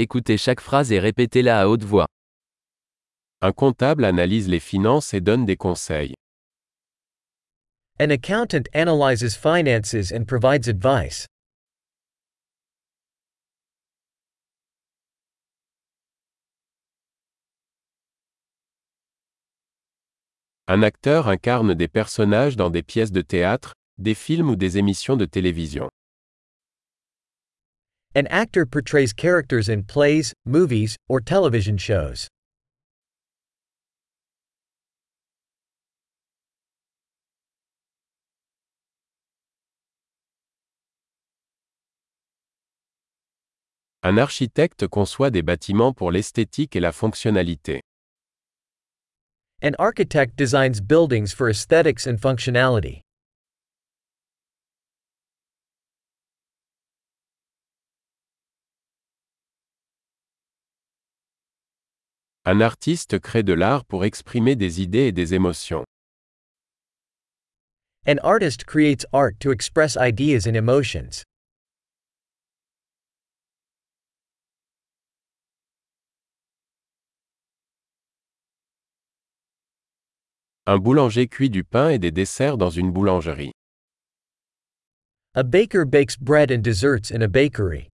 Écoutez chaque phrase et répétez-la à haute voix. Un comptable analyse les finances et donne des conseils. An accountant analyzes finances and provides advice. Un acteur incarne des personnages dans des pièces de théâtre, des films ou des émissions de télévision. An actor portrays characters in plays, movies, or television shows. Un architecte conçoit des bâtiments pour l'esthétique et la fonctionnalité. An architect designs buildings for aesthetics and functionality. Un artiste crée de l'art pour exprimer des idées et des émotions. An artist creates art to express ideas and emotions. Un boulanger cuit du pain et des desserts dans une boulangerie. A baker bakes bread and desserts in a bakery.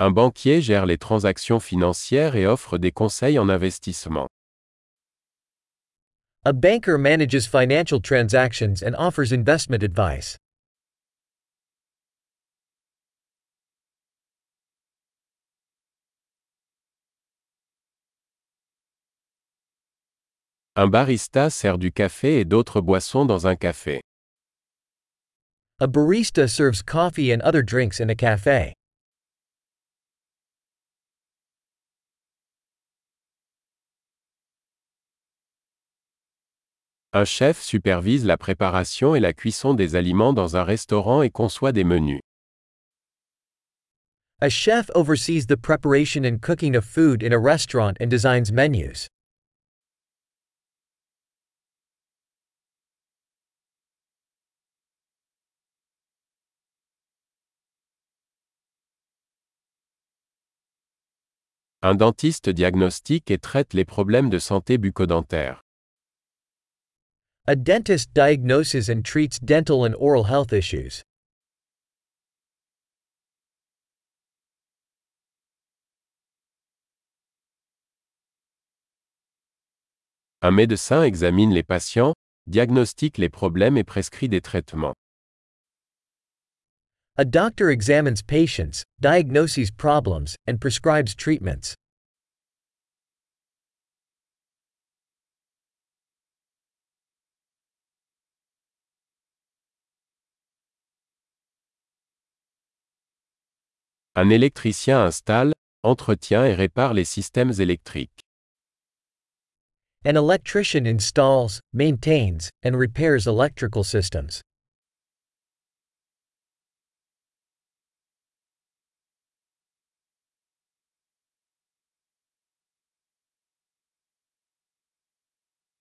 Un banquier gère les transactions financières et offre des conseils en investissement. A banker manages financial transactions and offers investment advice. Un barista sert du café et d'autres boissons dans un café. A barista serves coffee and other drinks in a cafe. Un chef supervise la préparation et la cuisson des aliments dans un restaurant et conçoit des menus. A chef oversees the preparation and cooking of food in a restaurant and designs menus. Un dentiste diagnostique et traite les problèmes de santé bucco-dentaire. A dentist diagnoses and treats dental and oral health issues. Un médecin examine les patients, diagnostique les problèmes et prescrit des traitements. A doctor examines patients, diagnoses problems, and prescribes treatments. Un électricien installe, entretient et répare les systèmes électriques. An electrician installs, maintains, and repairs electrical systems.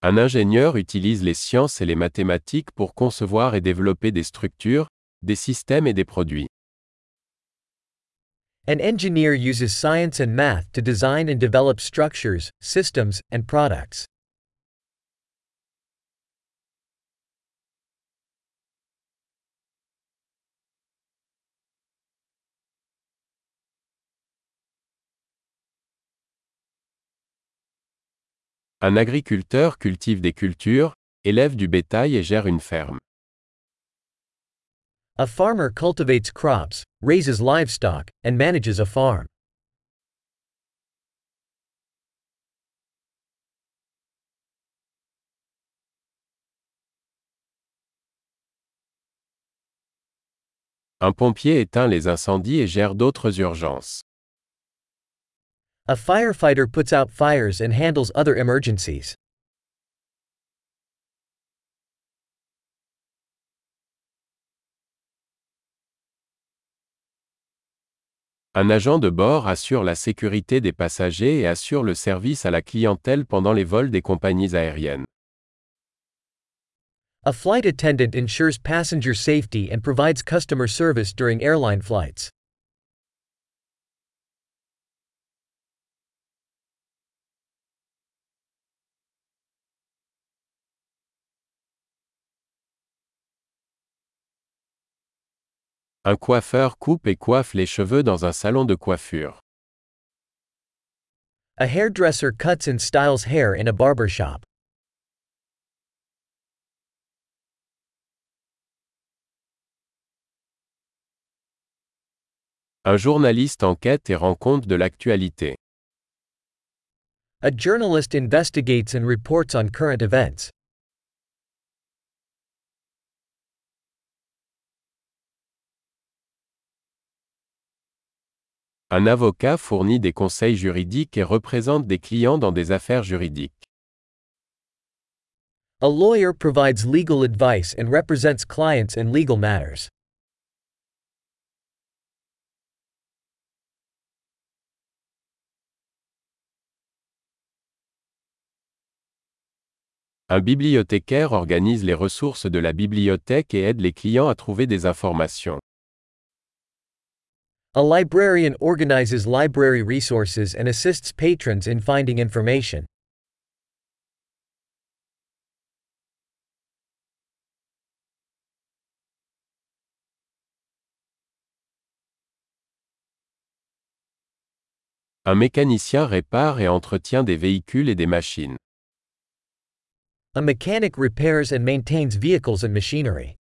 Un ingénieur utilise les sciences et les mathématiques pour concevoir et développer des structures, des systèmes et des produits. An engineer uses science and math to design and develop structures, systems, and products. Un agriculteur cultive des cultures, élève du bétail et gère une ferme. A farmer cultivates crops, raises livestock, and manages a farm. Un pompier éteint les incendies et gère d'autres urgences. A firefighter puts out fires and handles other emergencies. Un agent de bord assure la sécurité des passagers et assure le service à la clientèle pendant les vols des compagnies aériennes. A flight attendant ensures passenger safety and provides customer service during airline flights. Un coiffeur coupe et coiffe les cheveux dans un salon de coiffure. A hairdresser cuts and styles hair in a barber shop. Un journaliste enquête et rend compte de l'actualité. A journalist investigates and reports on current events. Un avocat fournit des conseils juridiques et représente des clients dans des affaires juridiques. A lawyer provides legal advice and represents clients in legal matters. Un bibliothécaire organise les ressources de la bibliothèque et aide les clients à trouver des informations. A librarian organizes library resources and assists patrons in finding information. Un mécanicien répare et entretient des véhicules et des machines. A mechanic repairs and maintains vehicles and machinery.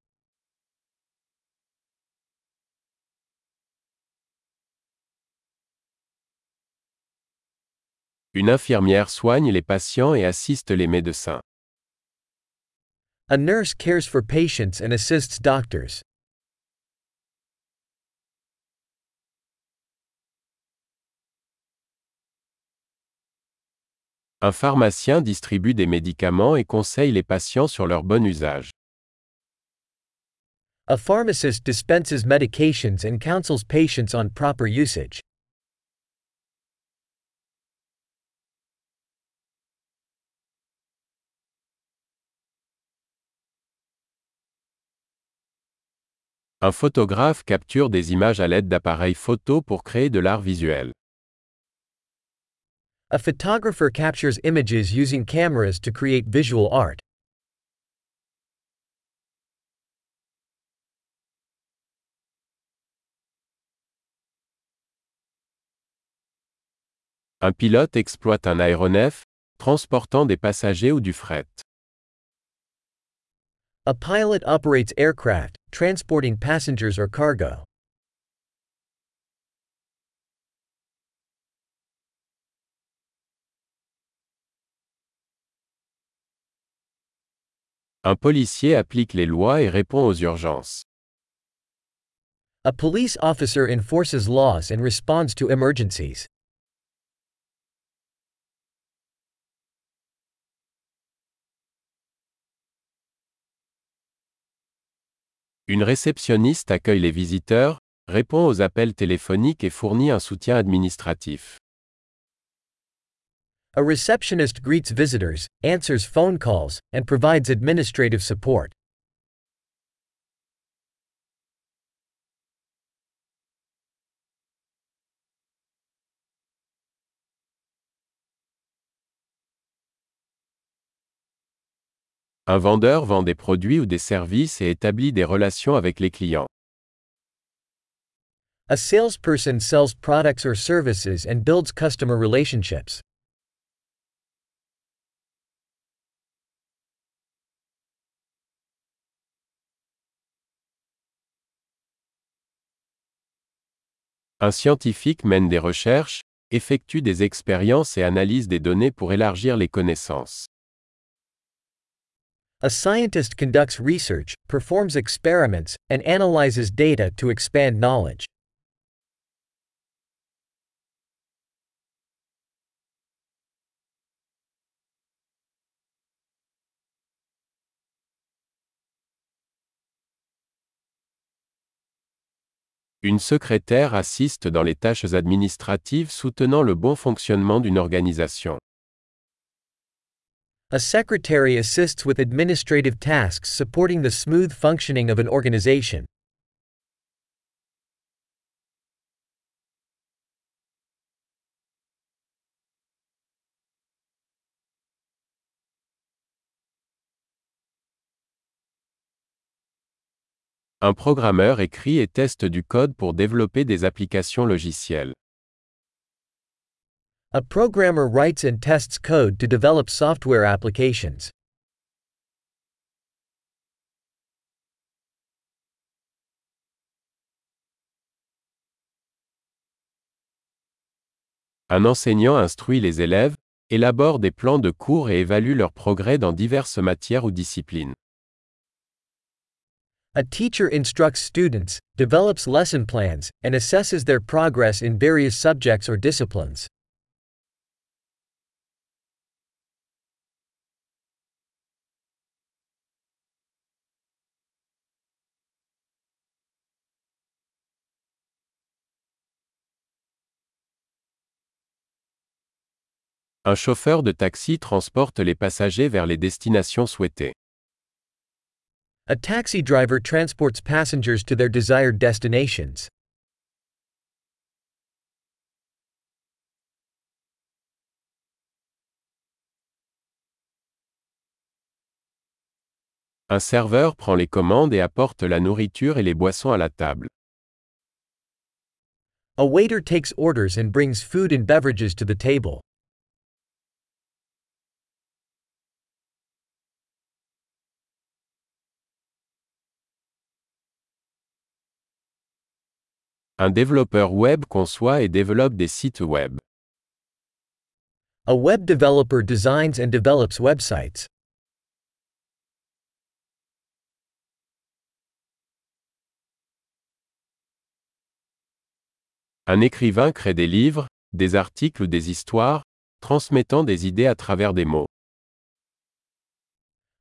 Une infirmière soigne les patients et assiste les médecins. A nurse cares for patients and assists doctors. Un pharmacien distribue des médicaments et conseille les patients sur leur bon usage. A pharmacist dispenses medications and counsels patients on proper usage. Un photographe capture des images à l'aide d'appareils photo pour créer de l'art visuel. A photographer captures images using cameras to create visual art. Un pilote exploite un aéronef, transportant des passagers ou du fret. A pilot operates aircraft, transporting passengers or cargo. Un policier applique les lois et répond aux urgences. A police officer enforces laws and responds to emergencies. Une réceptionniste accueille les visiteurs, répond aux appels téléphoniques et fournit un soutien administratif. A receptionist greets visitors, answers phone calls, and provides administrative support. Un vendeur vend des produits ou des services et établit des relations avec les clients. A salesperson sells products or services and builds customer relationships. Un scientifique mène des recherches, effectue des expériences et analyse des données pour élargir les connaissances. A scientist conducts research, performs experiments, and analyzes data to expand knowledge. Une secrétaire assiste dans les tâches administratives soutenant le bon fonctionnement d'une organisation. A secretary assists with administrative tasks supporting the smooth functioning of an organization. Un programmeur écrit et teste du code pour développer des applications logicielles. A programmer writes and tests code to develop software applications. Un enseignant instruit les élèves, élabore des plans de cours et évalue leur progrès dans diverses matières ou disciplines. A teacher instructs students, develops lesson plans, and assesses their progress in various subjects or disciplines. Un chauffeur de taxi transporte les passagers vers les destinations souhaitées. A taxi driver transports passengers to their desired destinations. Un serveur prend les commandes et apporte la nourriture et les boissons à la table. A waiter takes orders and brings food and beverages to the table. Un développeur web conçoit et développe des sites web. A web developer designs and develops websites. Un écrivain crée des livres, des articles ou des histoires, transmettant des idées à travers des mots.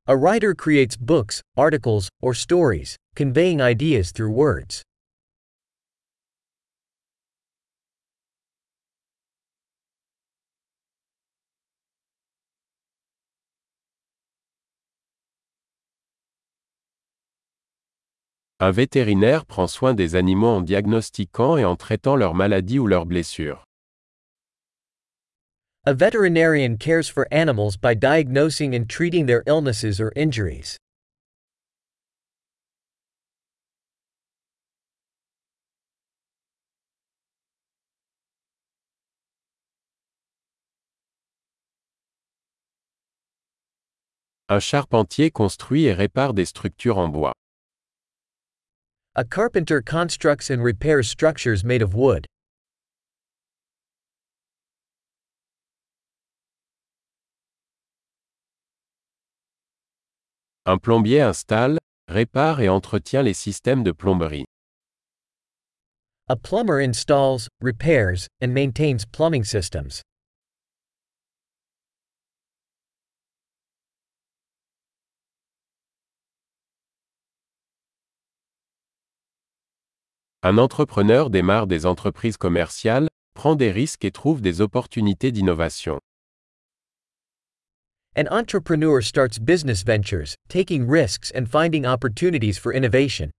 A writer creates books, articles, or stories, conveying ideas through words. Un vétérinaire prend soin des animaux en diagnostiquant et en traitant leurs maladies ou leurs blessures. A veterinarian cares for animals by diagnosing and treating their illnesses or injuries. Un charpentier construit et répare des structures en bois. A carpenter constructs and repairs structures made of wood. Un plombier installe, répare et entretient les systèmes de plomberie. A plumber installs, repairs, and maintains plumbing systems. Un entrepreneur démarre des entreprises commerciales, prend des risques et trouve des opportunités d'innovation. An entrepreneur starts business ventures, taking risks and finding opportunities for innovation.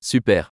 Super.